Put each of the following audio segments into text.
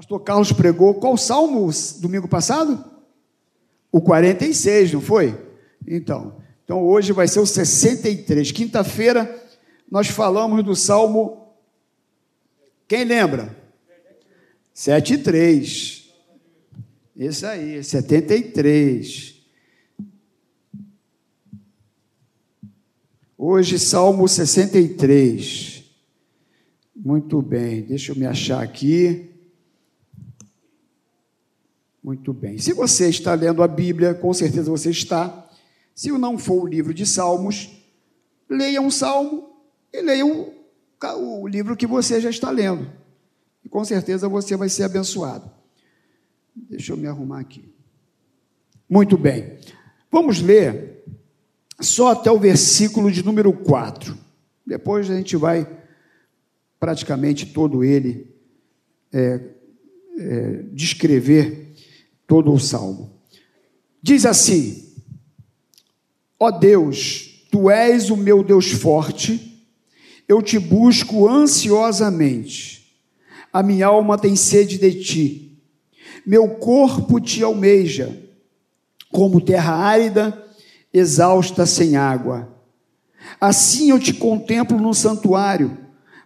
Pastor Carlos pregou qual salmo domingo passado? O 46, não foi? Então, então hoje vai ser o 63. Quinta-feira nós falamos do salmo. Quem lembra? 7 e 3. Isso aí, 73. Hoje, Salmo 63. Muito bem, deixa eu me achar aqui. Muito bem. Se você está lendo a Bíblia, com certeza você está. Se não for o livro de Salmos, leia um salmo e leia o, o livro que você já está lendo. E com certeza você vai ser abençoado. Deixa eu me arrumar aqui. Muito bem. Vamos ler só até o versículo de número 4. Depois a gente vai praticamente todo ele é, é, descrever todo o salmo. Diz assim: Ó Deus, tu és o meu Deus forte, eu te busco ansiosamente, a minha alma tem sede de ti, meu corpo te almeja, como terra árida, exausta sem água. Assim eu te contemplo no santuário,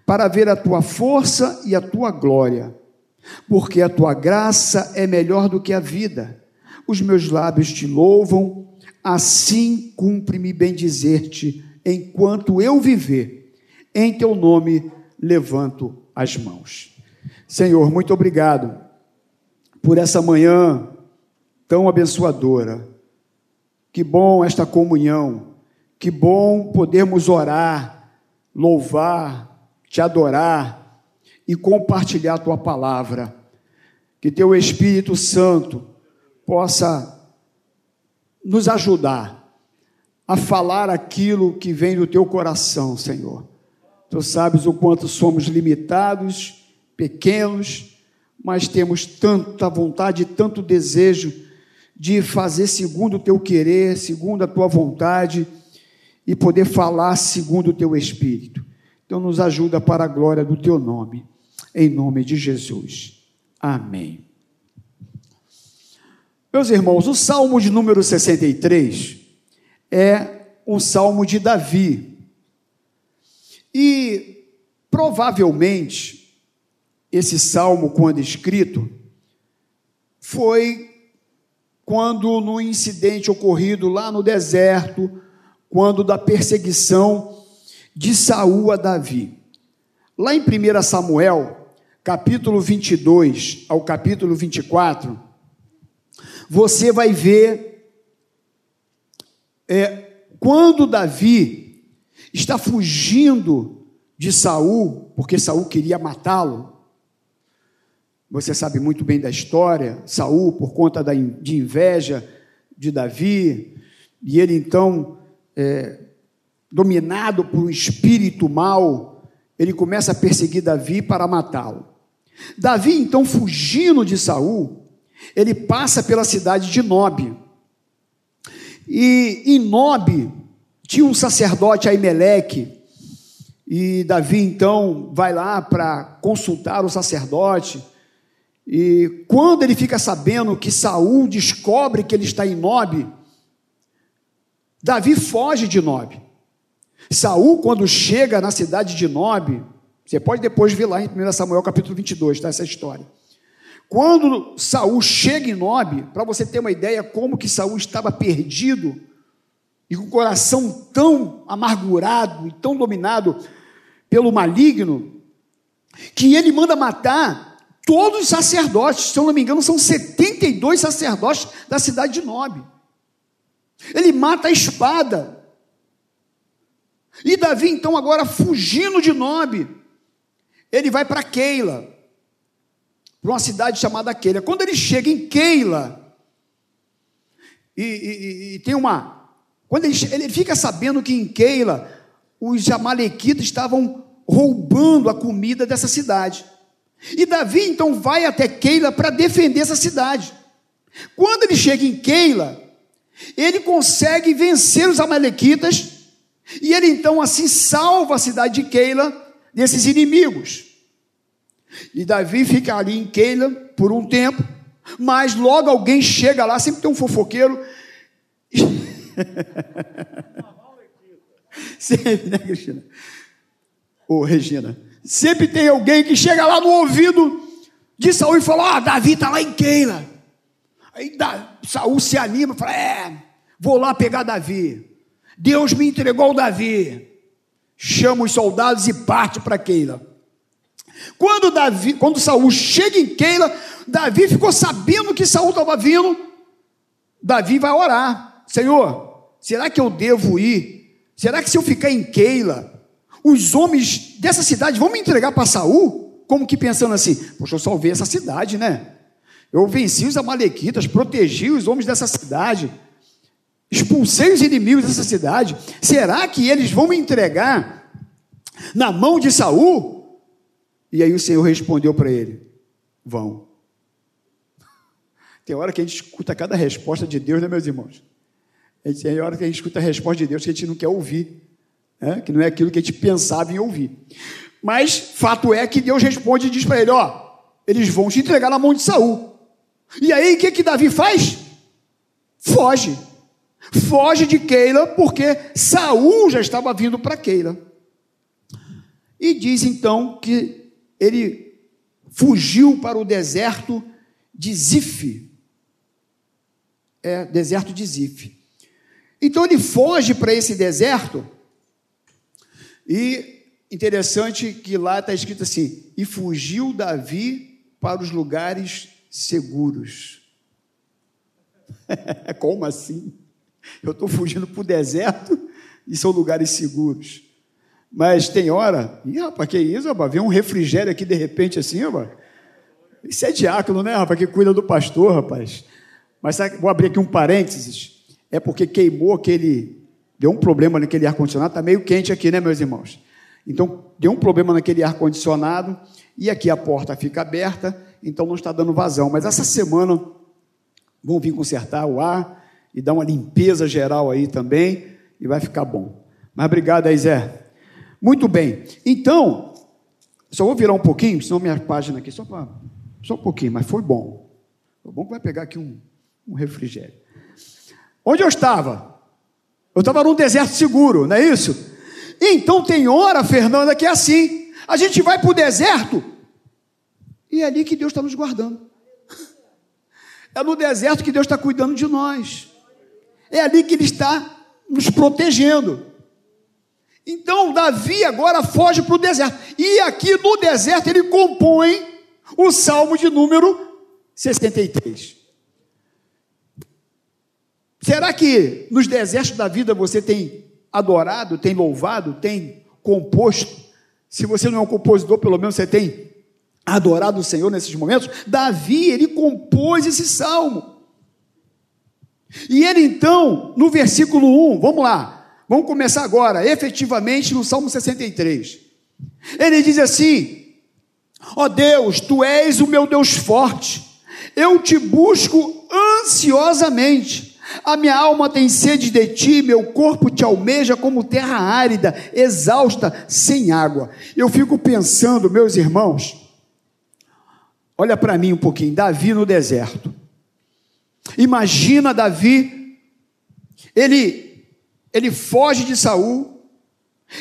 para ver a tua força e a tua glória porque a tua graça é melhor do que a vida. Os meus lábios te louvam, assim cumpre-me bem dizer-te, enquanto eu viver, em teu nome levanto as mãos. Senhor, muito obrigado por essa manhã tão abençoadora. Que bom esta comunhão, que bom podermos orar, louvar, te adorar e compartilhar a tua palavra. Que teu Espírito Santo possa nos ajudar a falar aquilo que vem do teu coração, Senhor. Tu sabes o quanto somos limitados, pequenos, mas temos tanta vontade, tanto desejo de fazer segundo o teu querer, segundo a tua vontade e poder falar segundo o teu espírito. Então nos ajuda para a glória do teu nome em nome de Jesus. Amém. Meus irmãos, o salmo de número 63 é um salmo de Davi. E provavelmente esse salmo, quando escrito, foi quando no incidente ocorrido lá no deserto, quando da perseguição de Saul a Davi. Lá em 1 Samuel, capítulo 22 ao capítulo 24, você vai ver é, quando Davi está fugindo de Saul, porque Saul queria matá-lo. Você sabe muito bem da história. Saul, por conta da, de inveja de Davi, e ele então, é, dominado por um espírito mau, ele começa a perseguir Davi para matá-lo. Davi, então, fugindo de Saul, ele passa pela cidade de Nob. E em Nob tinha um sacerdote Aimeleque, e Davi então vai lá para consultar o sacerdote. E quando ele fica sabendo que Saul descobre que ele está em Nob, Davi foge de Nob. Saul, quando chega na cidade de Nob, você pode depois ver lá em 1 Samuel capítulo 22, tá, essa história. Quando Saul chega em Nob, para você ter uma ideia como que Saul estava perdido e com o coração tão amargurado e tão dominado pelo maligno, que ele manda matar todos os sacerdotes, se eu não me engano, são 72 sacerdotes da cidade de Nob. Ele mata a espada. E Davi, então, agora fugindo de Nob, ele vai para Keila, para uma cidade chamada Keila. Quando ele chega em Keila, e, e, e tem uma. Quando ele, ele fica sabendo que em Keila os amalequitas estavam roubando a comida dessa cidade. E Davi então vai até Keila para defender essa cidade. Quando ele chega em Keila, ele consegue vencer os amalequitas e ele então assim salva a cidade de Keila desses inimigos. E Davi fica ali em Keila por um tempo, mas logo alguém chega lá, sempre tem um fofoqueiro. sempre, né, Cristina? Ô, Regina. Sempre tem alguém que chega lá no ouvido de Saul e fala: Ah, Davi está lá em Keila. Aí Saul se anima e fala: É, vou lá pegar Davi. Deus me entregou Davi. Chama os soldados e parte para Keila. Quando Davi, quando Saul chega em Keila, Davi ficou sabendo que Saul estava vindo. Davi vai orar: Senhor, será que eu devo ir? Será que se eu ficar em Keila, os homens dessa cidade vão me entregar para Saul? Como que pensando assim, poxa, eu salvei essa cidade, né? Eu venci os amalequitas, protegi os homens dessa cidade, expulsei os inimigos dessa cidade. Será que eles vão me entregar na mão de Saul? E aí o Senhor respondeu para ele: Vão. Tem hora que a gente escuta cada resposta de Deus, né, meus irmãos? Tem hora que a gente escuta a resposta de Deus que a gente não quer ouvir, né? que não é aquilo que a gente pensava em ouvir. Mas fato é que Deus responde e diz para ele: Ó, eles vão te entregar na mão de Saul. E aí o que, que Davi faz? Foge. Foge de Keila, porque Saul já estava vindo para Keila. E diz então que ele fugiu para o deserto de Zif é, deserto de Zif. Então ele foge para esse deserto, e interessante que lá está escrito assim: e fugiu Davi para os lugares seguros. Como assim? Eu estou fugindo para o deserto e são lugares seguros. Mas tem hora, ih, rapaz, que isso, rapaz? Vem um refrigério aqui de repente assim, rapaz. Isso é diácono, né, rapaz, que cuida do pastor, rapaz. Mas sabe, vou abrir aqui um parênteses. É porque queimou aquele. Deu um problema naquele ar-condicionado. Está meio quente aqui, né, meus irmãos? Então, deu um problema naquele ar-condicionado. E aqui a porta fica aberta. Então, não está dando vazão. Mas essa semana vão vir consertar o ar e dar uma limpeza geral aí também. E vai ficar bom. Mas obrigado aí, Zé. Muito bem. Então, só vou virar um pouquinho, senão minha página aqui, só, pra, só um pouquinho, mas foi bom. Foi bom que vai pegar aqui um, um refrigério. Onde eu estava? Eu estava num deserto seguro, não é isso? Então tem hora, Fernanda, que é assim. A gente vai para o deserto e é ali que Deus está nos guardando. É no deserto que Deus está cuidando de nós. É ali que Ele está nos protegendo. Então Davi agora foge para o deserto. E aqui no deserto ele compõe o salmo de número 63. Será que nos desertos da vida você tem adorado, tem louvado, tem composto? Se você não é um compositor, pelo menos você tem adorado o Senhor nesses momentos. Davi, ele compôs esse salmo. E ele então, no versículo 1, vamos lá, vamos começar agora, efetivamente no Salmo 63. Ele diz assim: Ó oh Deus, tu és o meu Deus forte, eu te busco ansiosamente. A minha alma tem sede de ti, meu corpo te almeja como terra árida, exausta, sem água. Eu fico pensando, meus irmãos, olha para mim um pouquinho, Davi no deserto. Imagina Davi, ele ele foge de Saul,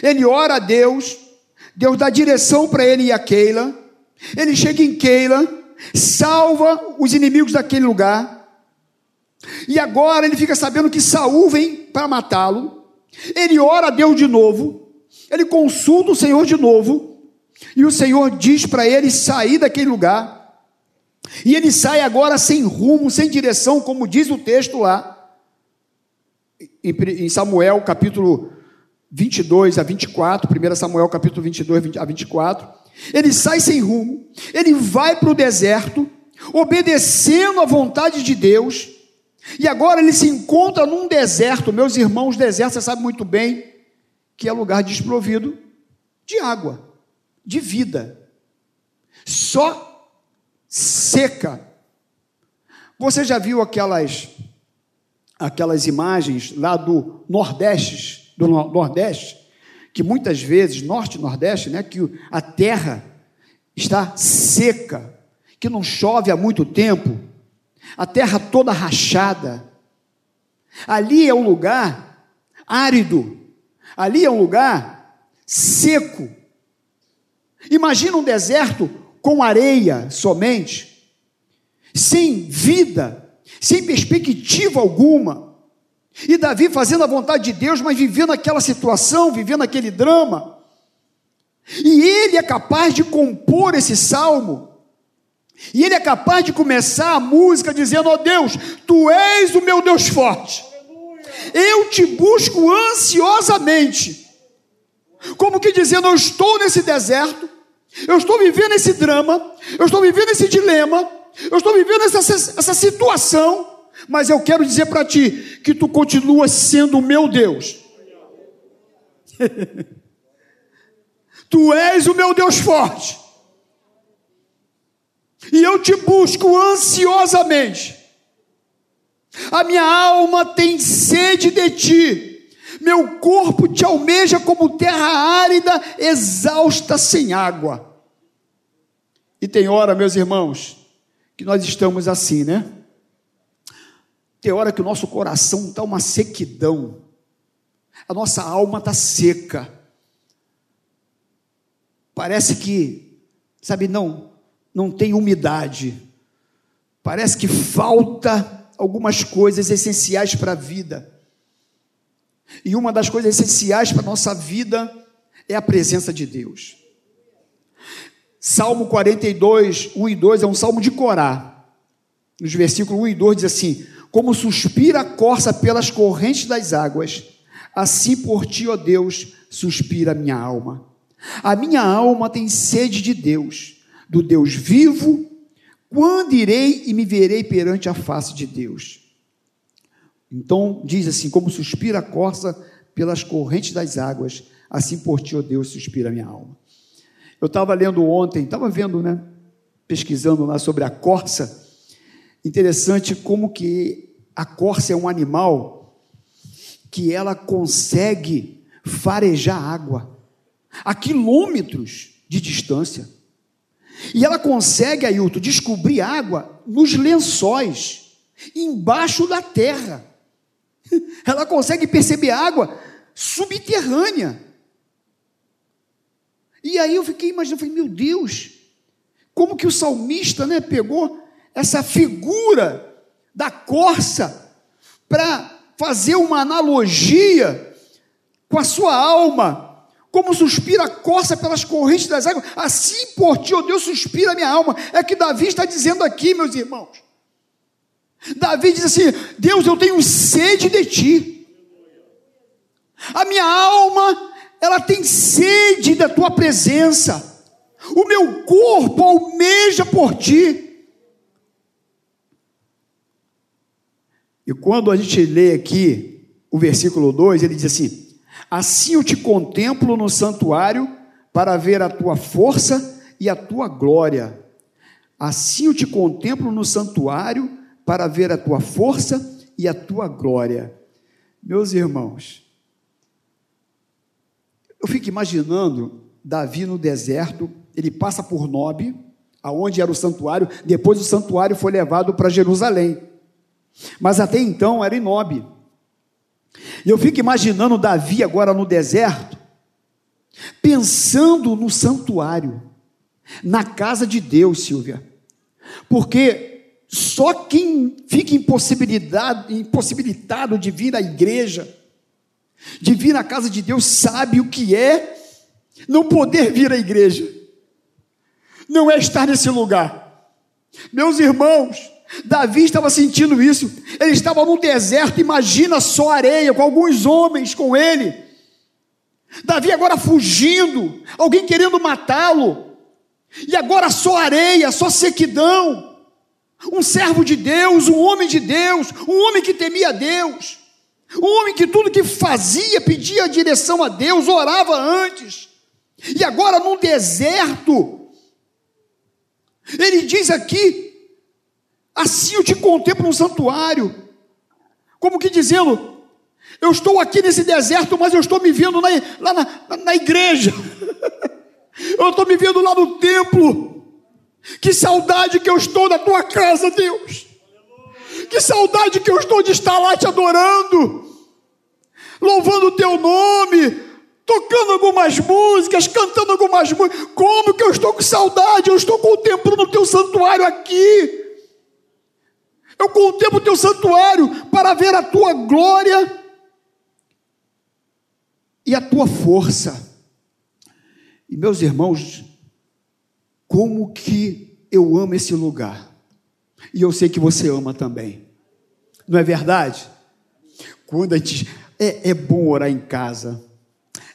ele ora a Deus, Deus dá direção para ele e a Keila. Ele chega em Keila, salva os inimigos daquele lugar e agora ele fica sabendo que Saul vem para matá-lo. Ele ora a Deus de novo. Ele consulta o Senhor de novo. E o Senhor diz para ele sair daquele lugar. E ele sai agora sem rumo, sem direção, como diz o texto lá. Em Samuel capítulo 22 a 24, 1 Samuel capítulo 22 a 24. Ele sai sem rumo, ele vai para o deserto, obedecendo à vontade de Deus, e agora ele se encontra num deserto, meus irmãos, deserto, você sabe muito bem que é lugar desprovido de água, de vida. Só seca. Você já viu aquelas aquelas imagens lá do Nordeste, do Nordeste, que muitas vezes, Norte e Nordeste, né, que a terra está seca, que não chove há muito tempo, a terra toda rachada. Ali é um lugar árido, ali é um lugar seco. Imagina um deserto com areia somente, sem vida, sem perspectiva alguma. E Davi fazendo a vontade de Deus, mas vivendo aquela situação, vivendo aquele drama. E ele é capaz de compor esse salmo. E ele é capaz de começar a música dizendo: Ó oh Deus, tu és o meu Deus forte. Eu te busco ansiosamente. Como que dizendo: Eu estou nesse deserto, eu estou vivendo esse drama, eu estou vivendo esse dilema, eu estou vivendo essa, essa situação, mas eu quero dizer para ti que tu continuas sendo o meu Deus. tu és o meu Deus forte. E eu te busco ansiosamente. A minha alma tem sede de ti. Meu corpo te almeja como terra árida, exausta sem água. E tem hora, meus irmãos, que nós estamos assim, né? Tem hora que o nosso coração está uma sequidão, a nossa alma está seca. Parece que, sabe, não, não tem umidade. Parece que falta algumas coisas essenciais para a vida. E uma das coisas essenciais para a nossa vida é a presença de Deus. Salmo 42, 1 e 2 é um salmo de Corá. Nos versículos 1 e 2 diz assim: Como suspira a corça pelas correntes das águas, assim por ti, ó Deus, suspira a minha alma. A minha alma tem sede de Deus, do Deus vivo. Quando irei e me verei perante a face de Deus? Então diz assim: Como suspira a corça pelas correntes das águas, assim por ti, ó Deus, suspira a minha alma. Eu estava lendo ontem, estava vendo, né? Pesquisando lá sobre a corça. Interessante como que a corça é um animal que ela consegue farejar água a quilômetros de distância. E ela consegue, Ailton, descobrir água nos lençóis, embaixo da terra. Ela consegue perceber água subterrânea. E aí eu fiquei imaginando, falei, meu Deus, como que o salmista né, pegou essa figura da corça para fazer uma analogia com a sua alma, como suspira a corça pelas correntes das águas, assim por ti, ó oh Deus, suspira a minha alma. É que Davi está dizendo aqui, meus irmãos. Davi diz assim: Deus, eu tenho sede de ti. A minha alma ela tem sede da tua presença, o meu corpo almeja por ti. E quando a gente lê aqui o versículo 2, ele diz assim: Assim eu te contemplo no santuário para ver a tua força e a tua glória. Assim eu te contemplo no santuário para ver a tua força e a tua glória. Meus irmãos, eu fico imaginando Davi no deserto, ele passa por Nob, aonde era o santuário, depois o santuário foi levado para Jerusalém. Mas até então era em Nob. E eu fico imaginando Davi agora no deserto, pensando no santuário, na casa de Deus, Silvia. Porque só quem fica impossibilitado, impossibilitado de vir à igreja, de vir à casa de Deus, sabe o que é não poder vir à igreja, não é estar nesse lugar. Meus irmãos, Davi estava sentindo isso, ele estava no deserto, imagina só areia, com alguns homens com ele. Davi agora fugindo, alguém querendo matá-lo, e agora só areia, só sequidão. Um servo de Deus, um homem de Deus, um homem que temia Deus. Um homem que tudo que fazia pedia direção a Deus, orava antes. E agora num deserto, ele diz aqui: assim eu te contemplo no santuário, como que dizendo, eu estou aqui nesse deserto, mas eu estou me vendo na, lá na, na igreja, eu estou me vendo lá no templo, Que saudade que eu estou da tua casa, Deus. Que saudade que eu estou de estar lá te adorando, louvando o teu nome, tocando algumas músicas, cantando algumas músicas. Como que eu estou com saudade? Eu estou contemplando o teu santuário aqui. Eu contemplo o teu santuário para ver a tua glória e a tua força. E meus irmãos, como que eu amo esse lugar. E eu sei que você ama também. Não é verdade? Quando a gente é, é bom orar em casa,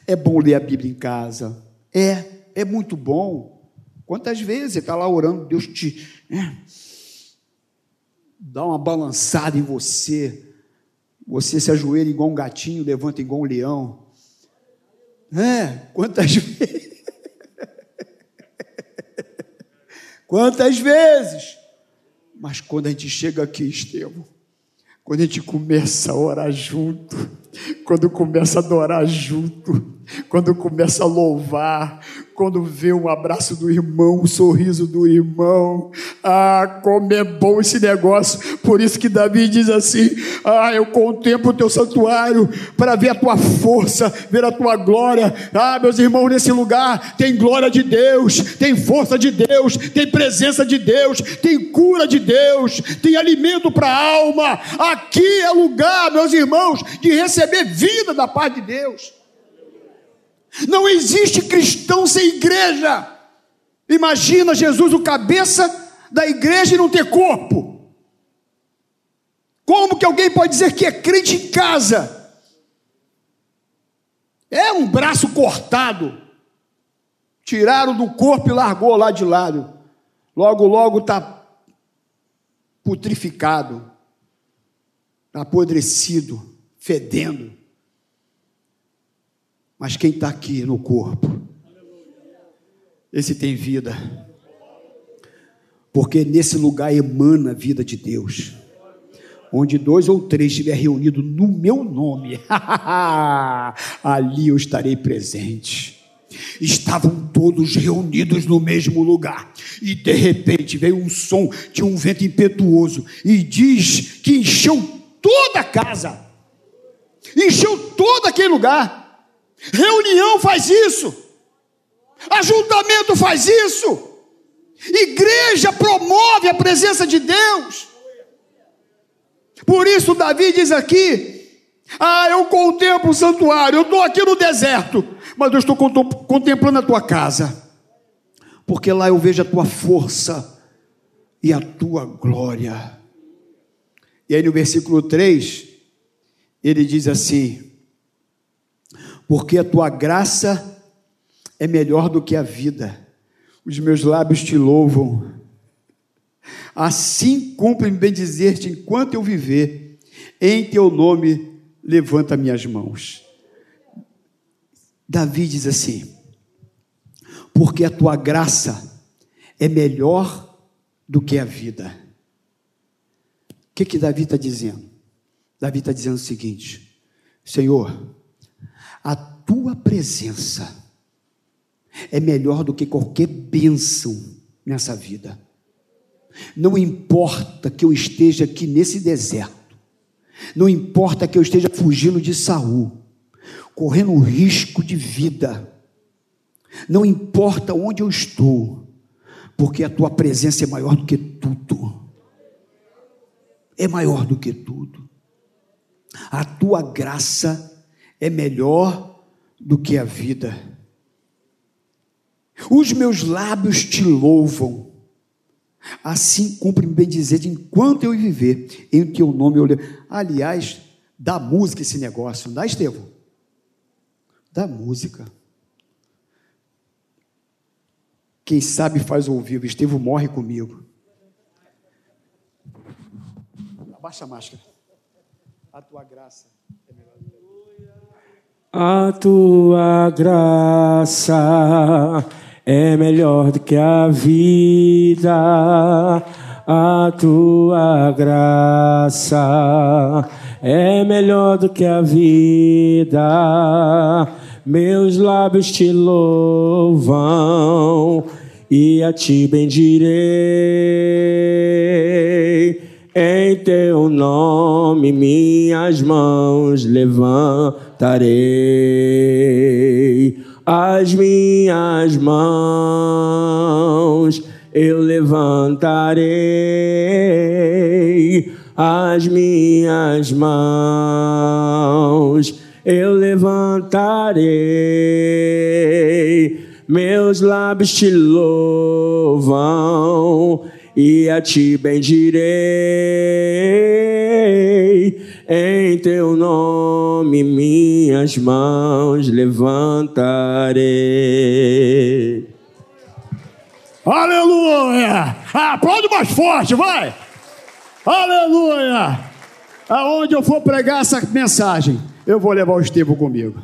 é bom ler a Bíblia em casa, é, é muito bom. Quantas vezes você está lá orando, Deus te é, dá uma balançada em você, você se ajoelha igual um gatinho, levanta igual um leão. É, quantas vezes? quantas vezes? Mas quando a gente chega aqui, Estevão, quando a gente começa a orar junto, quando começa a adorar junto, quando começa a louvar, quando vê um abraço do irmão, um sorriso do irmão. Ah, como é bom esse negócio. Por isso que Davi diz assim: Ah, eu contemplo o teu santuário para ver a tua força, ver a tua glória. Ah, meus irmãos, nesse lugar tem glória de Deus, tem força de Deus, tem presença de Deus, tem cura de Deus, tem alimento para a alma. Aqui é lugar, meus irmãos, de receber vida da paz de Deus. Não existe cristão sem igreja. Imagina Jesus, o cabeça da igreja, e não ter corpo. Como que alguém pode dizer que é crente em casa? É um braço cortado. Tiraram do corpo e largou lá de lado. Logo, logo está putrificado, apodrecido, fedendo. Mas quem está aqui no corpo, esse tem vida. Porque nesse lugar emana a vida de Deus. Onde dois ou três estiver reunido no meu nome, ali eu estarei presente. Estavam todos reunidos no mesmo lugar, e de repente veio um som de um vento impetuoso, e diz que encheu toda a casa, encheu todo aquele lugar. Reunião faz isso. Ajuntamento faz isso. Igreja promove a presença de Deus. Por isso, Davi diz aqui: Ah, eu contemplo o santuário, eu estou aqui no deserto, mas eu estou contemplando a tua casa, porque lá eu vejo a tua força e a tua glória. E aí no versículo 3, ele diz assim: porque a tua graça é melhor do que a vida. Os meus lábios te louvam. Assim cumpre-me bem dizer-te enquanto eu viver, em teu nome levanta minhas mãos. Davi diz assim: porque a tua graça é melhor do que a vida. O que que Davi está dizendo? Davi está dizendo o seguinte: Senhor, tua presença é melhor do que qualquer bênção nessa vida. Não importa que eu esteja aqui nesse deserto, não importa que eu esteja fugindo de Saul, correndo risco de vida, não importa onde eu estou, porque a tua presença é maior do que tudo. É maior do que tudo. A tua graça é melhor do que a vida. Os meus lábios te louvam. Assim cumpre-me bem dizer, enquanto eu viver, em teu nome eu levo. Aliás, dá música esse negócio, não dá, Estevão? Dá música. Quem sabe faz vivo. Estevão morre comigo. Abaixa a máscara. A tua graça. A tua graça é melhor do que a vida. A tua graça é melhor do que a vida. Meus lábios te louvam e a ti bendirei. Em teu nome minhas mãos levantarei. As minhas mãos eu levantarei. As minhas mãos eu levantarei. Meus lábios te louvam e a ti bendirei. Em teu nome minhas mãos levantarei. Aleluia! Aplaude mais forte, vai! Aleluia! Aonde eu for pregar essa mensagem, eu vou levar o Estevão comigo.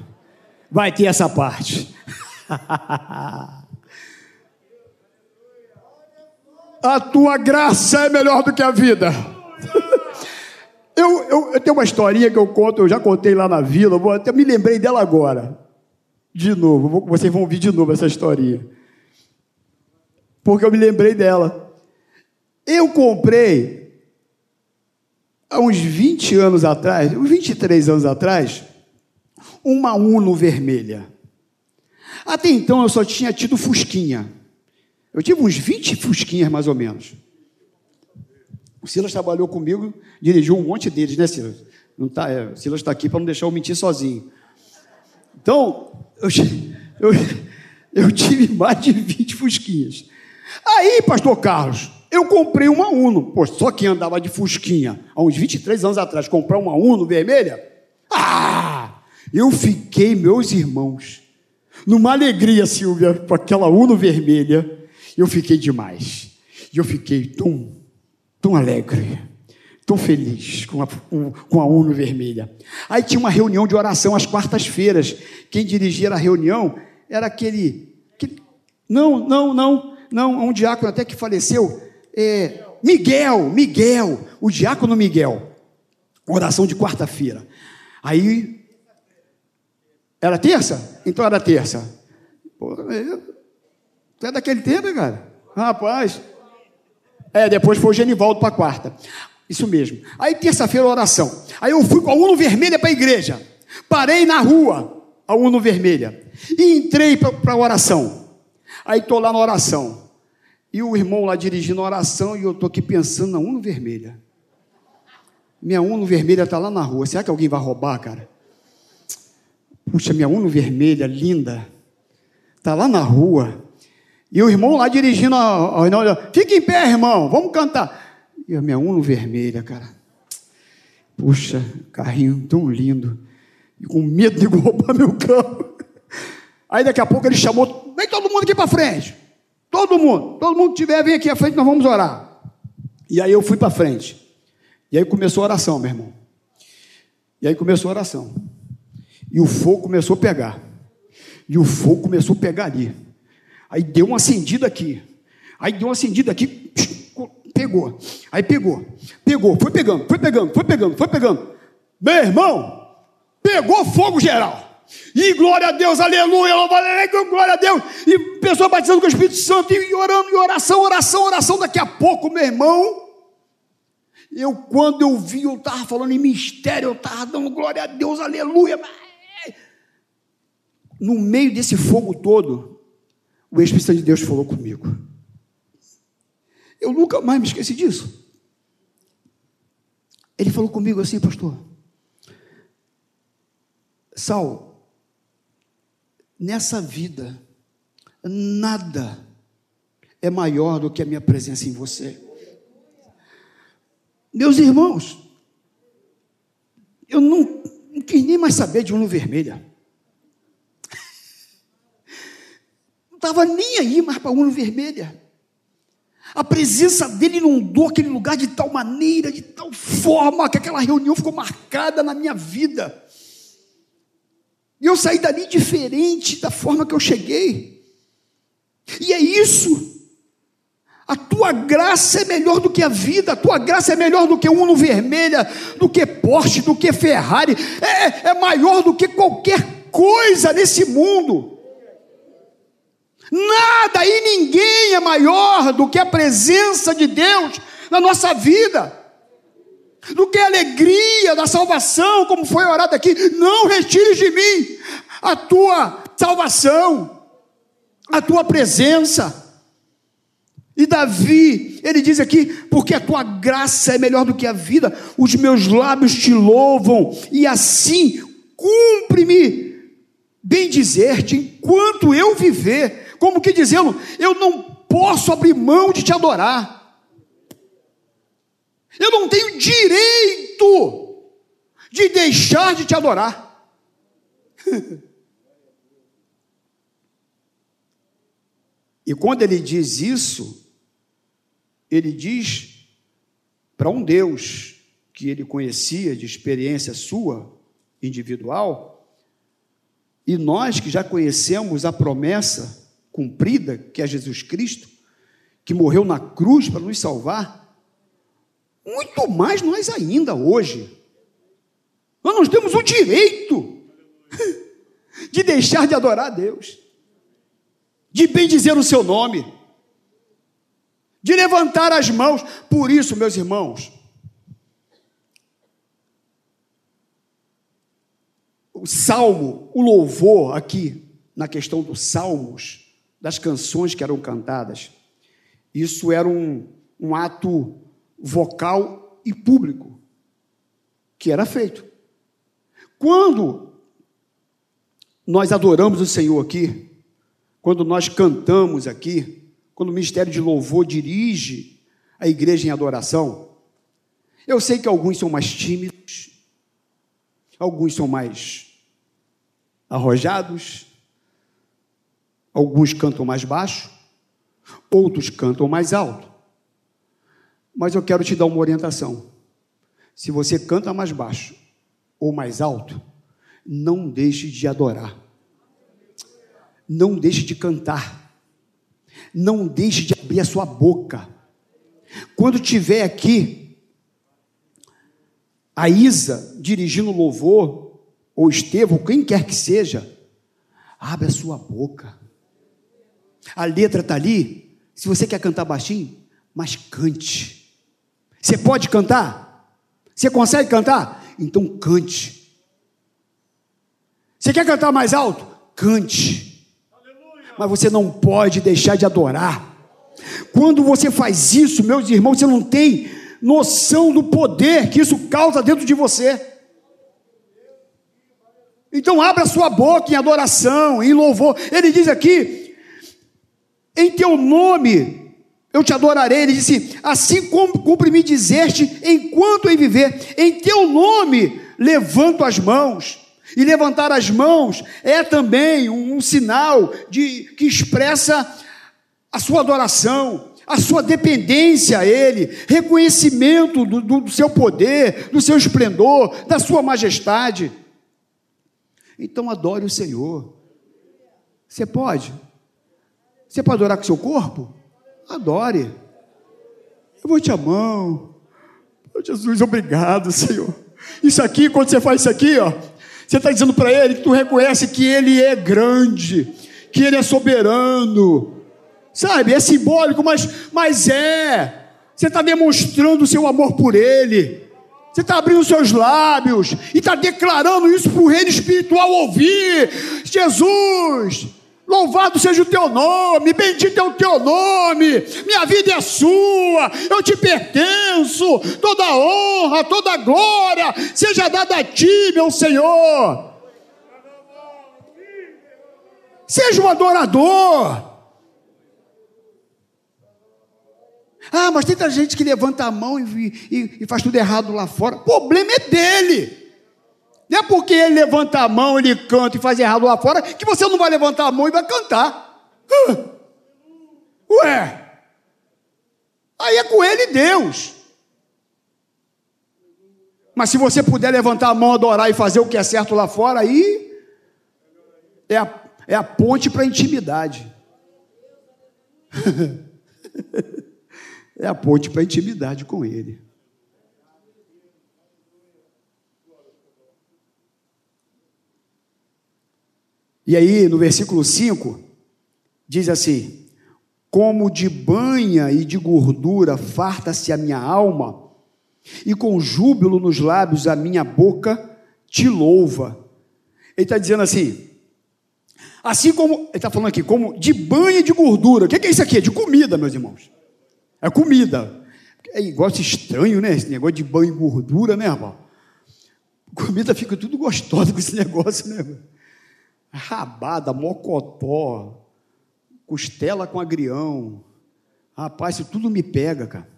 Vai ter essa parte. a tua graça é melhor do que a vida. Eu, eu, eu, tenho uma historinha que eu conto, eu já contei lá na vila, vou, até me lembrei dela agora. De novo, vocês vão ouvir de novo essa historinha. Porque eu me lembrei dela. Eu comprei, há uns 20 anos atrás, uns 23 anos atrás, uma Uno vermelha. Até então eu só tinha tido Fusquinha. Eu tive uns 20 fusquinhas, mais ou menos. O Silas trabalhou comigo, dirigiu um monte deles, né, Silas? Não tá, é, o Silas está aqui para não deixar eu mentir sozinho. Então, eu, eu, eu tive mais de 20 fusquinhas. Aí, pastor Carlos, eu comprei uma Uno. Pô, só quem andava de fusquinha há uns 23 anos atrás, comprar uma Uno vermelha? Ah! Eu fiquei, meus irmãos, numa alegria, Silvia, com aquela Uno vermelha eu fiquei demais. E eu fiquei tão, tão alegre, tão feliz com a, com a UNO vermelha. Aí tinha uma reunião de oração às quartas-feiras. Quem dirigia a reunião era aquele, aquele. Não, não, não, não, um diácono até que faleceu. É, Miguel, Miguel, o diácono Miguel. Oração de quarta-feira. Aí. Era terça? Então era terça. Pô, Tu é daquele tempo, cara? Rapaz. É, depois foi o Genivaldo para quarta. Isso mesmo. Aí terça-feira oração. Aí eu fui com a Uno vermelha para a igreja. Parei na rua, a Uno vermelha. E entrei para a oração. Aí estou lá na oração. E o irmão lá dirigindo a oração e eu estou aqui pensando na Uno vermelha. Minha Uno vermelha está lá na rua. Será que alguém vai roubar, cara? Puxa, minha Uno vermelha, linda. Está lá na rua. E o irmão lá dirigindo a, a, fica em pé, irmão, vamos cantar. E a minha Uno vermelha, cara. Puxa, carrinho tão lindo. E com medo de roubar meu carro. Aí daqui a pouco ele chamou, vem todo mundo aqui para frente. Todo mundo, todo mundo que tiver, vem aqui à frente, nós vamos orar. E aí eu fui para frente. E aí começou a oração, meu irmão. E aí começou a oração. E o fogo começou a pegar. E o fogo começou a pegar ali. Aí deu uma acendida aqui. Aí deu uma acendida aqui, pegou. Aí pegou, pegou, foi pegando, foi pegando, foi pegando, foi pegando. Meu irmão, pegou fogo geral. E glória a Deus, aleluia, glória a Deus. E pessoa batizando com o Espírito Santo e orando, e oração, oração, oração. Daqui a pouco, meu irmão, eu quando eu vi, eu estava falando em mistério, eu estava dando glória a Deus, aleluia. No meio desse fogo todo, o Espírito Santo de Deus falou comigo. Eu nunca mais me esqueci disso. Ele falou comigo assim, pastor. Sal, nessa vida, nada é maior do que a minha presença em você. Meus irmãos, eu não, não quis nem mais saber de uma vermelha. Estava nem aí mais para a urna vermelha. A presença dele inundou aquele lugar de tal maneira, de tal forma, que aquela reunião ficou marcada na minha vida. E eu saí dali diferente da forma que eu cheguei. E é isso. A tua graça é melhor do que a vida, a tua graça é melhor do que Uno vermelha, do que Porsche, do que Ferrari, é, é maior do que qualquer coisa nesse mundo. Nada e ninguém é maior do que a presença de Deus na nossa vida, do que a alegria da salvação, como foi orado aqui. Não retires de mim a tua salvação, a tua presença. E Davi, ele diz aqui: porque a tua graça é melhor do que a vida, os meus lábios te louvam, e assim cumpre-me bem dizer-te enquanto eu viver como que dizendo: eu não posso abrir mão de te adorar. Eu não tenho direito de deixar de te adorar. e quando ele diz isso, ele diz para um Deus que ele conhecia de experiência sua, individual, e nós que já conhecemos a promessa cumprida, que é Jesus Cristo, que morreu na cruz para nos salvar, muito mais nós ainda hoje. Nós temos o direito de deixar de adorar a Deus, de bendizer o seu nome, de levantar as mãos. Por isso, meus irmãos, o salmo, o louvor aqui, na questão dos salmos, das canções que eram cantadas. Isso era um, um ato vocal e público que era feito. Quando nós adoramos o Senhor aqui, quando nós cantamos aqui, quando o ministério de louvor dirige a igreja em adoração, eu sei que alguns são mais tímidos, alguns são mais arrojados, Alguns cantam mais baixo, outros cantam mais alto. Mas eu quero te dar uma orientação. Se você canta mais baixo ou mais alto, não deixe de adorar. Não deixe de cantar. Não deixe de abrir a sua boca. Quando tiver aqui a Isa dirigindo louvor, ou Estevão, quem quer que seja, abre a sua boca. A letra está ali. Se você quer cantar baixinho, mas cante. Você pode cantar? Você consegue cantar? Então cante. Você quer cantar mais alto? Cante. Mas você não pode deixar de adorar. Quando você faz isso, meus irmãos, você não tem noção do poder que isso causa dentro de você. Então abra sua boca em adoração, em louvor. Ele diz aqui em teu nome eu te adorarei. Ele disse: Assim como cumpre-me dizer-te, enquanto em viver, em teu nome levanto as mãos. E levantar as mãos é também um, um sinal de que expressa a sua adoração, a sua dependência a Ele, reconhecimento do, do, do seu poder, do seu esplendor, da sua majestade. Então adore o Senhor. Você pode? Você pode adorar com seu corpo? Adore. Eu vou te amar. Jesus, obrigado, Senhor. Isso aqui, quando você faz isso aqui, ó, você está dizendo para Ele que tu reconhece que Ele é grande, que Ele é soberano. Sabe, é simbólico, mas, mas é. Você está demonstrando o seu amor por Ele. Você está abrindo seus lábios e está declarando isso para o reino espiritual ouvir. Jesus, Louvado seja o teu nome, bendito é o teu nome, minha vida é sua, eu te pertenço, toda honra, toda glória seja dada a ti, meu Senhor. Seja um adorador. Ah, mas tem tanta gente que levanta a mão e, e, e faz tudo errado lá fora. O problema é dele. Não é porque ele levanta a mão, ele canta e faz errado lá fora, que você não vai levantar a mão e vai cantar. Ué! Aí é com ele Deus. Mas se você puder levantar a mão, adorar e fazer o que é certo lá fora, aí é a, é a ponte para a intimidade. é a ponte para a intimidade com ele. E aí, no versículo 5, Diz assim: Como de banha e de gordura farta-se a minha alma, e com júbilo nos lábios a minha boca te louva. Ele está dizendo assim, assim como, ele está falando aqui, como de banha e de gordura. O que é isso aqui? É de comida, meus irmãos. É comida. É negócio estranho, né? Esse negócio de banho e gordura, né, irmão? Comida fica tudo gostosa com esse negócio, né? Rabada, mocotó, costela com agrião. Rapaz, isso tudo me pega, cara.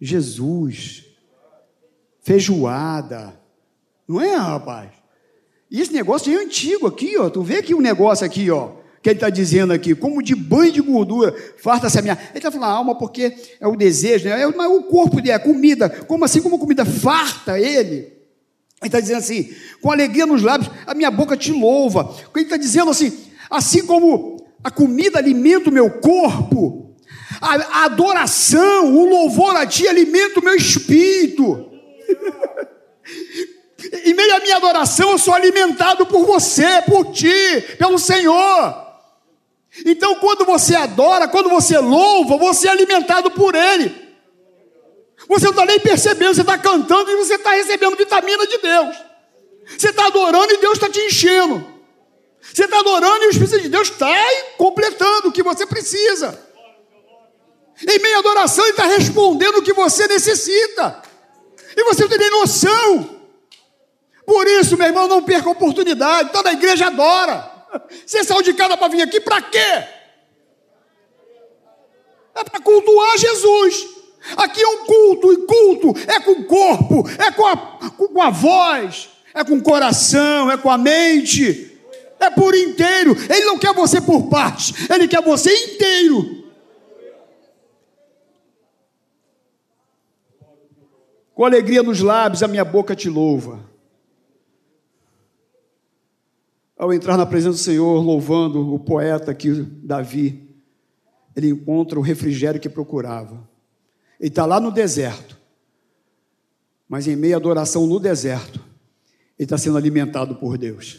Jesus, feijoada. Não é, rapaz? E esse negócio é antigo aqui, ó. Tu vê aqui o um negócio aqui, ó. Que ele está dizendo aqui, como de banho de gordura, farta-se a minha. Ele está falando a alma porque é o desejo, né? É o corpo dele, a comida, como assim como comida farta ele. Ele está dizendo assim, com alegria nos lábios, a minha boca te louva. Ele está dizendo assim, assim como a comida alimenta o meu corpo, a, adoração, o louvor a ti alimenta o meu espírito. em meio à minha adoração, eu sou alimentado por você, por ti, pelo Senhor. Então, quando você adora, quando você louva, você é alimentado por Ele. Você não está nem percebendo, você está cantando e você está recebendo vitamina de Deus. Você está adorando e Deus está te enchendo. Você está adorando e o Espírito de Deus está completando o que você precisa. Em meia adoração, Ele está respondendo o que você necessita. E você não tem nem noção. Por isso, meu irmão, não perca a oportunidade. Toda a igreja adora. Você saiu de casa para vir aqui para quê? É para cultuar Jesus. Aqui é um culto, e culto é com o corpo, é com a, com a voz, é com o coração, é com a mente, é por inteiro. Ele não quer você por parte, ele quer você inteiro. Com alegria nos lábios, a minha boca te louva. Ao entrar na presença do Senhor, louvando o poeta aqui, Davi, ele encontra o refrigério que procurava. Ele está lá no deserto, mas em meio à adoração no deserto, ele está sendo alimentado por Deus.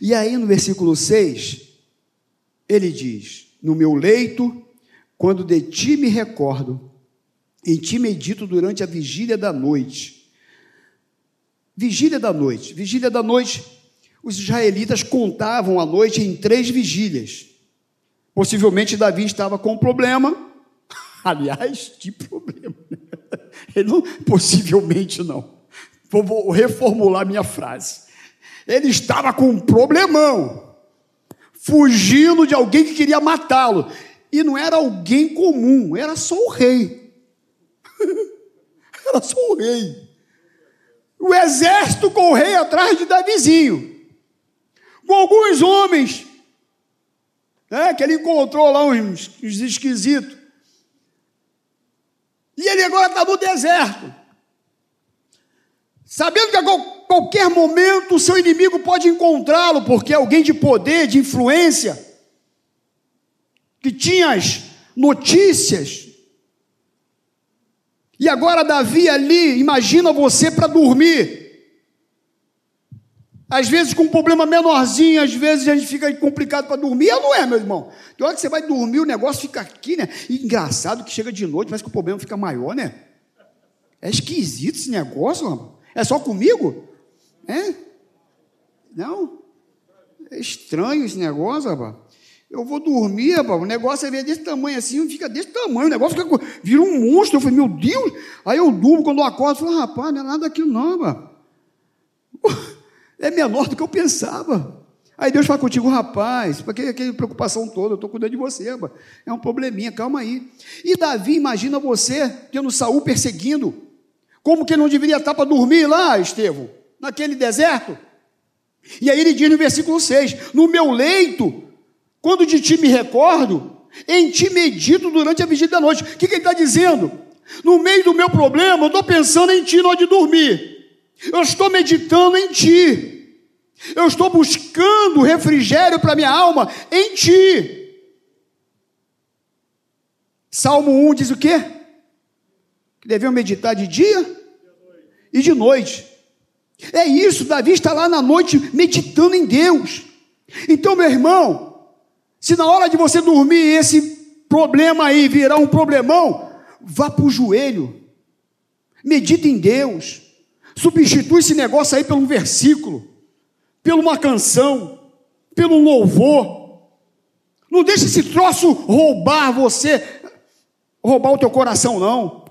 E aí no versículo 6, ele diz: No meu leito, quando de ti me recordo, em ti medito durante a vigília da noite Vigília da noite. Vigília da noite, os israelitas contavam a noite em três vigílias. Possivelmente Davi estava com um problema. Aliás, que problema. Ele não, possivelmente não. Vou reformular minha frase. Ele estava com um problemão, fugindo de alguém que queria matá-lo. E não era alguém comum, era só o rei. era só o rei o exército com o rei atrás de Davizinho, com alguns homens, né, que ele encontrou lá uns, uns esquisitos. E ele agora está no deserto, sabendo que a qualquer momento o seu inimigo pode encontrá-lo, porque é alguém de poder, de influência, que tinha as notícias e agora Davi ali, imagina você para dormir. Às vezes com um problema menorzinho, às vezes a gente fica complicado para dormir. Eu não é, meu irmão. Tem hora que você vai dormir, o negócio fica aqui, né? E engraçado que chega de noite, parece que o problema fica maior, né? É esquisito esse negócio, mano. É só comigo? É? Não? É estranho esse negócio, rapaz. Eu vou dormir, rapaz, o negócio é desse tamanho assim, fica desse tamanho, o negócio fica, vira um monstro. Eu falei, meu Deus. Aí eu durmo, quando eu acordo, eu falo, rapaz, não é nada daquilo não, rapaz. É menor do que eu pensava. Aí Deus fala contigo, rapaz, para que aquela preocupação toda? Eu estou cuidando de você, rapaz. é um probleminha, calma aí. E Davi, imagina você tendo Saul perseguindo. Como que não deveria estar para dormir lá, Estevão? Naquele deserto? E aí ele diz no versículo 6: No meu leito quando de ti me recordo, em ti medito durante a vigília da noite. O que, que ele está dizendo? No meio do meu problema, eu estou pensando em ti na hora de dormir. Eu estou meditando em ti. Eu estou buscando refrigério para minha alma em ti. Salmo 1 diz o quê? Que devemos meditar de dia e de noite. É isso, Davi está lá na noite meditando em Deus. Então, meu irmão, se na hora de você dormir esse problema aí virar um problemão, vá para o joelho, medita em Deus, substitui esse negócio aí um versículo, por uma canção, pelo louvor. Não deixe esse troço roubar você, roubar o teu coração, não.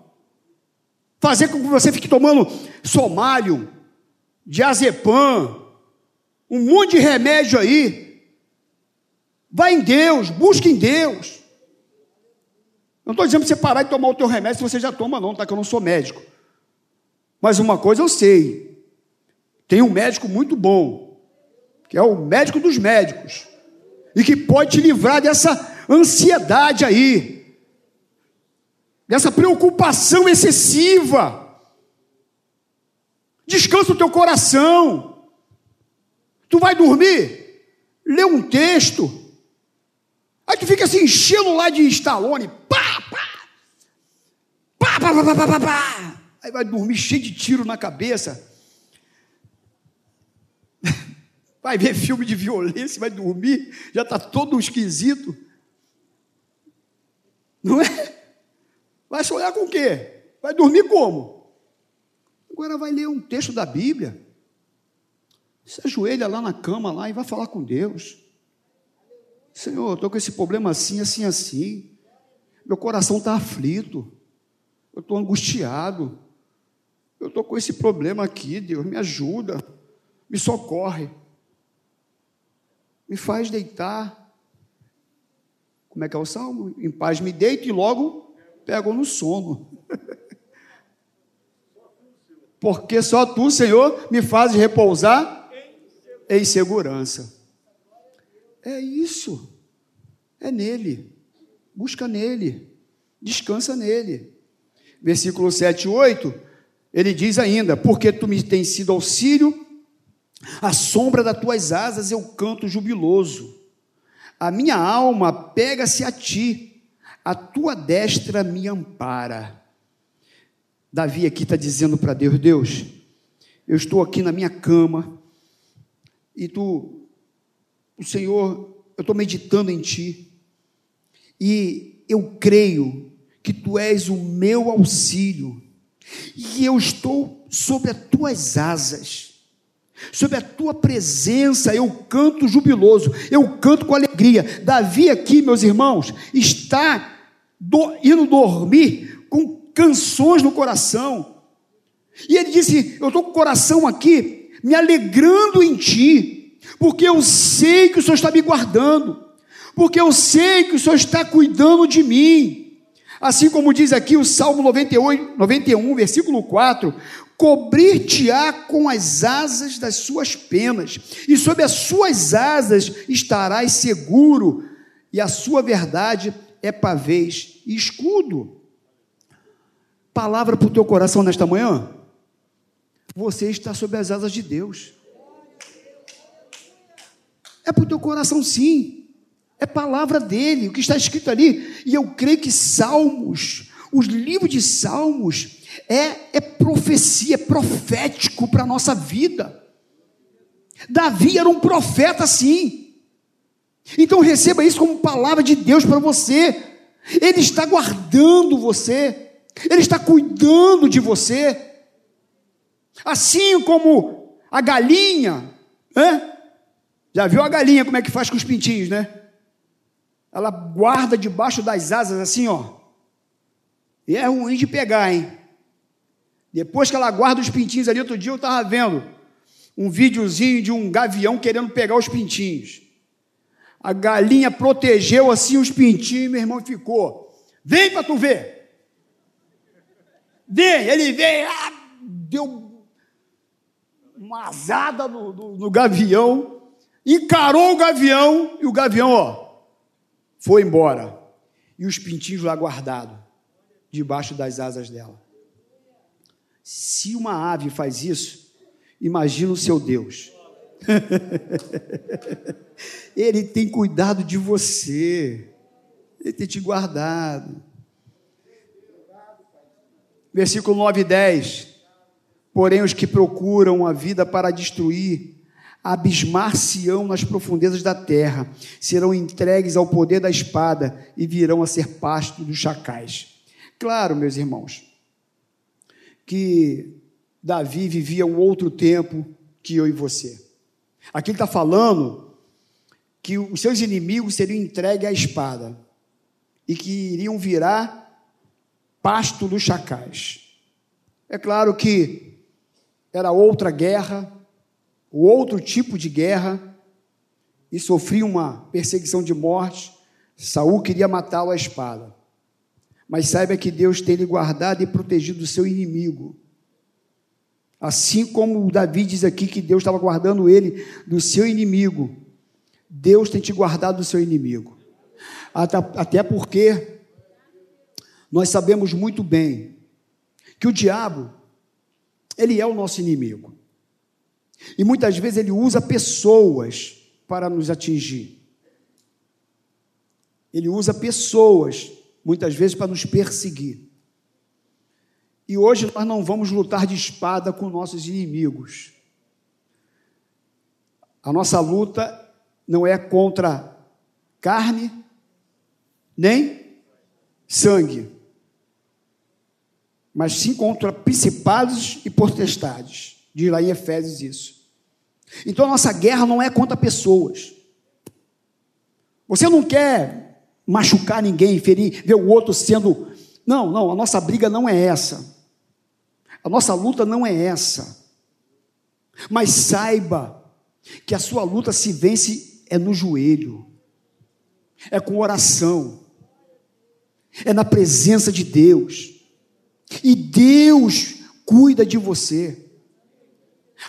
Fazer com que você fique tomando somário, diazepam, um monte de remédio aí. Vai em Deus, busque em Deus. Não estou dizendo para você parar de tomar o teu remédio se você já toma, não, tá? Que eu não sou médico. Mas uma coisa eu sei: tem um médico muito bom, que é o médico dos médicos, e que pode te livrar dessa ansiedade aí, dessa preocupação excessiva. Descansa o teu coração. Tu vai dormir? Lê um texto. Aí tu fica assim enchendo lá de Stallone. Pá, pá. Pá, pá, pá, pá, pá, pá. Aí vai dormir cheio de tiro na cabeça. Vai ver filme de violência, vai dormir, já está todo esquisito. Não é? Vai sonhar com o quê? Vai dormir como? Agora vai ler um texto da Bíblia. Se ajoelha lá na cama lá e vai falar com Deus. Senhor, estou com esse problema assim, assim, assim. Meu coração está aflito. Eu estou angustiado. Eu estou com esse problema aqui, Deus, me ajuda. Me socorre. Me faz deitar. Como é que é o salmo? Em paz me deito e logo pego no sono. Porque só tu, Senhor, me fazes repousar em segurança. É isso. É nele. Busca nele. Descansa nele. Versículo 7 e 8, ele diz ainda: Porque tu me tens sido auxílio, à sombra das tuas asas eu canto jubiloso. A minha alma pega-se a ti, a tua destra me ampara. Davi aqui está dizendo para Deus: Deus, eu estou aqui na minha cama, e tu, o Senhor, eu estou meditando em ti, e eu creio que tu és o meu auxílio, e eu estou sobre as tuas asas, sobre a tua presença, eu canto jubiloso, eu canto com alegria. Davi, aqui, meus irmãos, está do, indo dormir com canções no coração, e ele disse: Eu estou com o coração aqui me alegrando em ti, porque eu sei que o Senhor está me guardando, porque eu sei que o Senhor está cuidando de mim. Assim como diz aqui o Salmo 98, 91, versículo 4: Cobrir-te-á com as asas das suas penas, e sob as suas asas estarás seguro, e a sua verdade é pavês e escudo. Palavra para o teu coração nesta manhã? Você está sob as asas de Deus. É para o teu coração, sim. É palavra dele, o que está escrito ali. E eu creio que Salmos, os livros de Salmos, é, é profecia, é profético para a nossa vida. Davi era um profeta, sim. Então receba isso como palavra de Deus para você. Ele está guardando você, ele está cuidando de você. Assim como a galinha, né? Já viu a galinha como é que faz com os pintinhos, né? Ela guarda debaixo das asas assim, ó. E é ruim de pegar, hein? Depois que ela guarda os pintinhos ali, outro dia eu estava vendo um videozinho de um gavião querendo pegar os pintinhos. A galinha protegeu assim os pintinhos, meu irmão ficou. Vem para tu ver. Vem, ele veio, ah, deu uma azada no, no, no gavião, encarou o gavião e o gavião, ó, foi embora. E os pintinhos lá guardados, debaixo das asas dela. Se uma ave faz isso, imagina o seu Deus. Ele tem cuidado de você, ele tem te guardado. Versículo 9 e 10. Porém, os que procuram a vida para destruir, abismar-se-ão nas profundezas da terra, serão entregues ao poder da espada e virão a ser pasto dos chacais. Claro, meus irmãos, que Davi vivia um outro tempo que eu e você. Aqui ele está falando que os seus inimigos seriam entregues à espada e que iriam virar pasto dos chacais. É claro que era outra guerra, outro tipo de guerra, e sofria uma perseguição de morte. Saul queria matá-lo à espada. Mas saiba que Deus tem lhe guardado e protegido do seu inimigo. Assim como Davi diz aqui que Deus estava guardando ele do seu inimigo, Deus tem te guardado do seu inimigo. Até porque nós sabemos muito bem que o diabo, ele é o nosso inimigo. E muitas vezes ele usa pessoas para nos atingir. Ele usa pessoas, muitas vezes, para nos perseguir. E hoje nós não vamos lutar de espada com nossos inimigos. A nossa luta não é contra carne, nem sangue, mas sim contra principados e potestades. Diz lá em Efésios isso. Então a nossa guerra não é contra pessoas. Você não quer machucar ninguém, ferir, ver o outro sendo. Não, não, a nossa briga não é essa. A nossa luta não é essa. Mas saiba que a sua luta se vence é no joelho, é com oração, é na presença de Deus. E Deus cuida de você.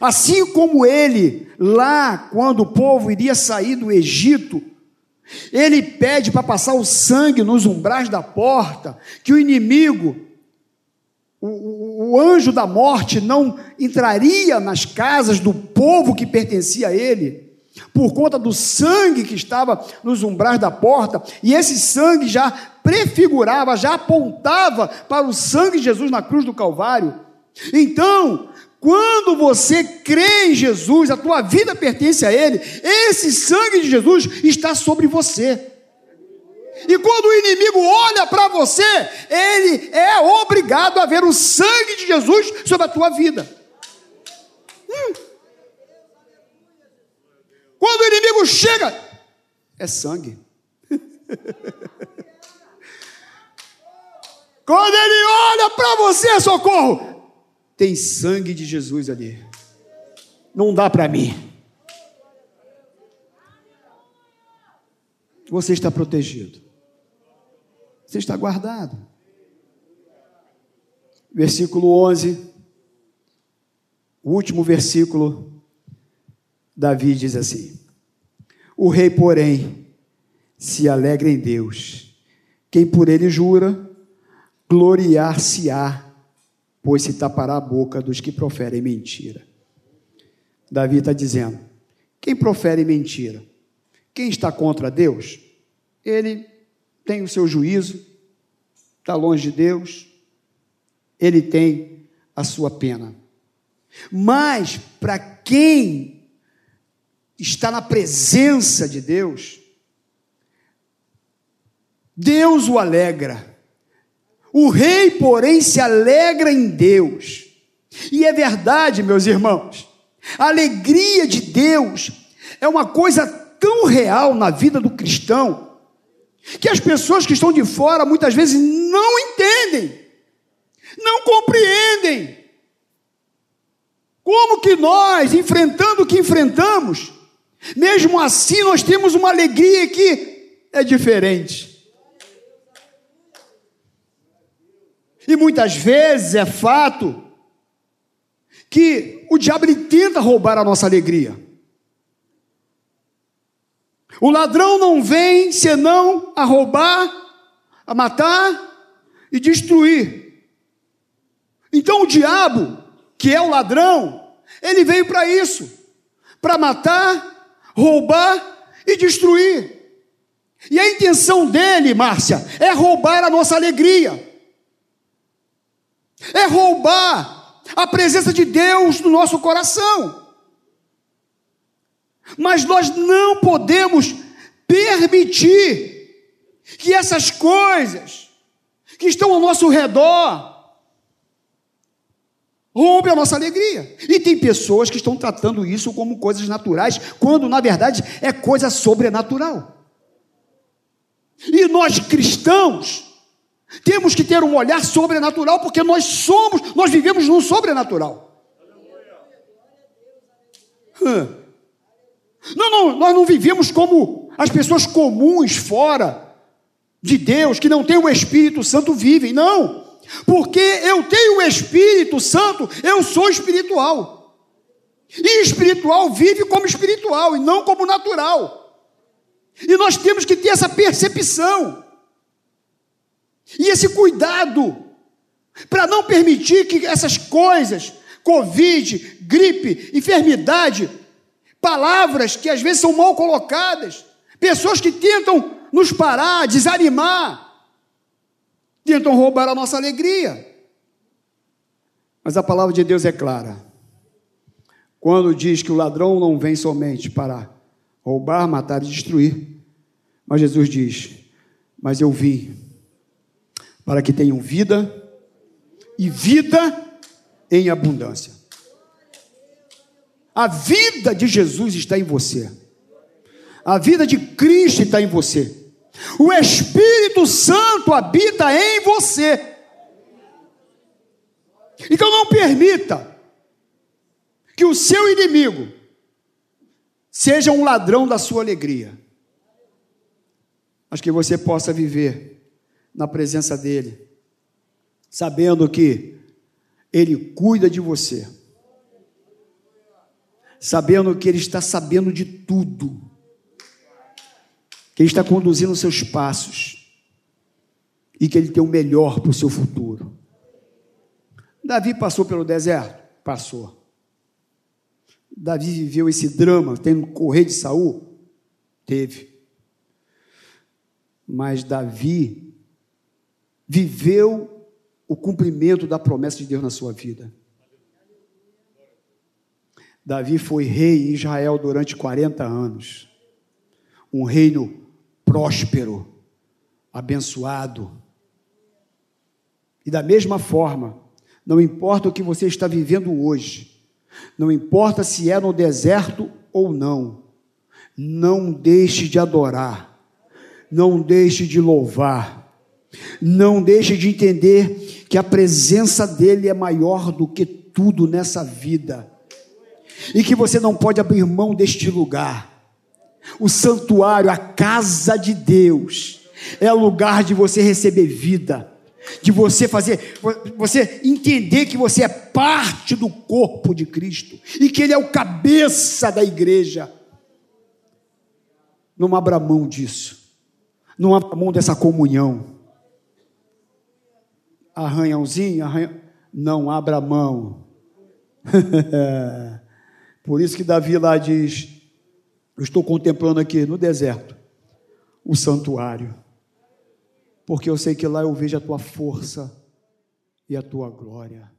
Assim como ele, lá, quando o povo iria sair do Egito, ele pede para passar o sangue nos umbrais da porta, que o inimigo, o, o, anjo da morte, não entraria nas casas do povo que pertencia a ele, por conta do sangue que estava nos umbrais da porta, e esse sangue já prefigurava, já apontava para o sangue de Jesus na cruz do Calvário. Então, quando você crê em Jesus, a tua vida pertence a Ele, esse sangue de Jesus está sobre você. E quando o inimigo olha para você, ele é obrigado a ver o sangue de Jesus sobre a tua vida. Hum. Quando o inimigo chega, é sangue. Quando ele olha para você, socorro, tem sangue de Jesus ali. Não dá para mim. Você está protegido. Você está guardado. Versículo 11. O último versículo. Davi diz assim: O rei, porém, se alegra em Deus. Quem por ele jura, gloriar-se-á, pois se tapará a boca dos que proferem mentira. Davi está dizendo: quem profere mentira, quem está contra Deus, ele tem o seu juízo, está longe de Deus, ele tem a sua pena. Mas para quem está na presença de Deus, Deus o alegra. O rei, porém, se alegra em Deus. E é verdade, meus irmãos, a alegria de Deus é uma coisa tão real na vida do cristão que as pessoas que estão de fora muitas vezes não entendem, não compreendem. Como que nós, enfrentando o que enfrentamos, mesmo assim nós temos uma alegria que é diferente. E muitas vezes é fato que o diabo tenta roubar a nossa alegria. O ladrão não vem senão a roubar, a matar e destruir. Então o diabo, que é o ladrão, ele veio para isso, para matar, roubar e destruir. E a intenção dele, Márcia, é roubar a nossa alegria é roubar a presença de Deus no nosso coração. Mas nós não podemos permitir que essas coisas que estão ao nosso redor roubem a nossa alegria. E tem pessoas que estão tratando isso como coisas naturais, quando na verdade é coisa sobrenatural. E nós cristãos temos que ter um olhar sobrenatural, porque nós somos, nós vivemos num sobrenatural. Não, não, nós não vivemos como as pessoas comuns fora de Deus, que não têm o Espírito Santo, vivem. Não, porque eu tenho o Espírito Santo, eu sou espiritual. E espiritual vive como espiritual e não como natural. E nós temos que ter essa percepção e esse cuidado para não permitir que essas coisas, Covid, gripe, enfermidade, palavras que às vezes são mal colocadas, pessoas que tentam nos parar, desanimar, tentam roubar a nossa alegria. Mas a palavra de Deus é clara. Quando diz que o ladrão não vem somente para roubar, matar e destruir, mas Jesus diz: Mas eu vim para que tenham vida e vida em abundância. A vida de Jesus está em você. A vida de Cristo está em você. O Espírito Santo habita em você. Então não permita que o seu inimigo seja um ladrão da sua alegria. Mas que você possa viver na presença dEle, sabendo que Ele cuida de você, sabendo que Ele está sabendo de tudo, que Ele está conduzindo os seus passos e que Ele tem o melhor para o seu futuro. Davi passou pelo deserto? Passou. Davi viveu esse drama, tendo que correr de Saul? Teve. Mas Davi viveu o cumprimento da promessa de Deus na sua vida. Davi foi rei em Israel durante 40 anos. Um reino próspero, abençoado. E da mesma forma, não importa o que você está vivendo hoje, não importa se é no deserto ou não, não deixe de adorar, não deixe de louvar não deixe de entender que a presença dele é maior do que tudo nessa vida. E que você não pode abrir mão deste lugar. O santuário, a casa de Deus, é o lugar de você receber vida, de você fazer, você entender que você é parte do corpo de Cristo e que Ele é o cabeça da igreja. Não abra mão disso, não abra mão dessa comunhão arranhãozinho, arranhão, não abra mão. Por isso que Davi lá diz: Eu estou contemplando aqui no deserto o santuário, porque eu sei que lá eu vejo a tua força e a tua glória.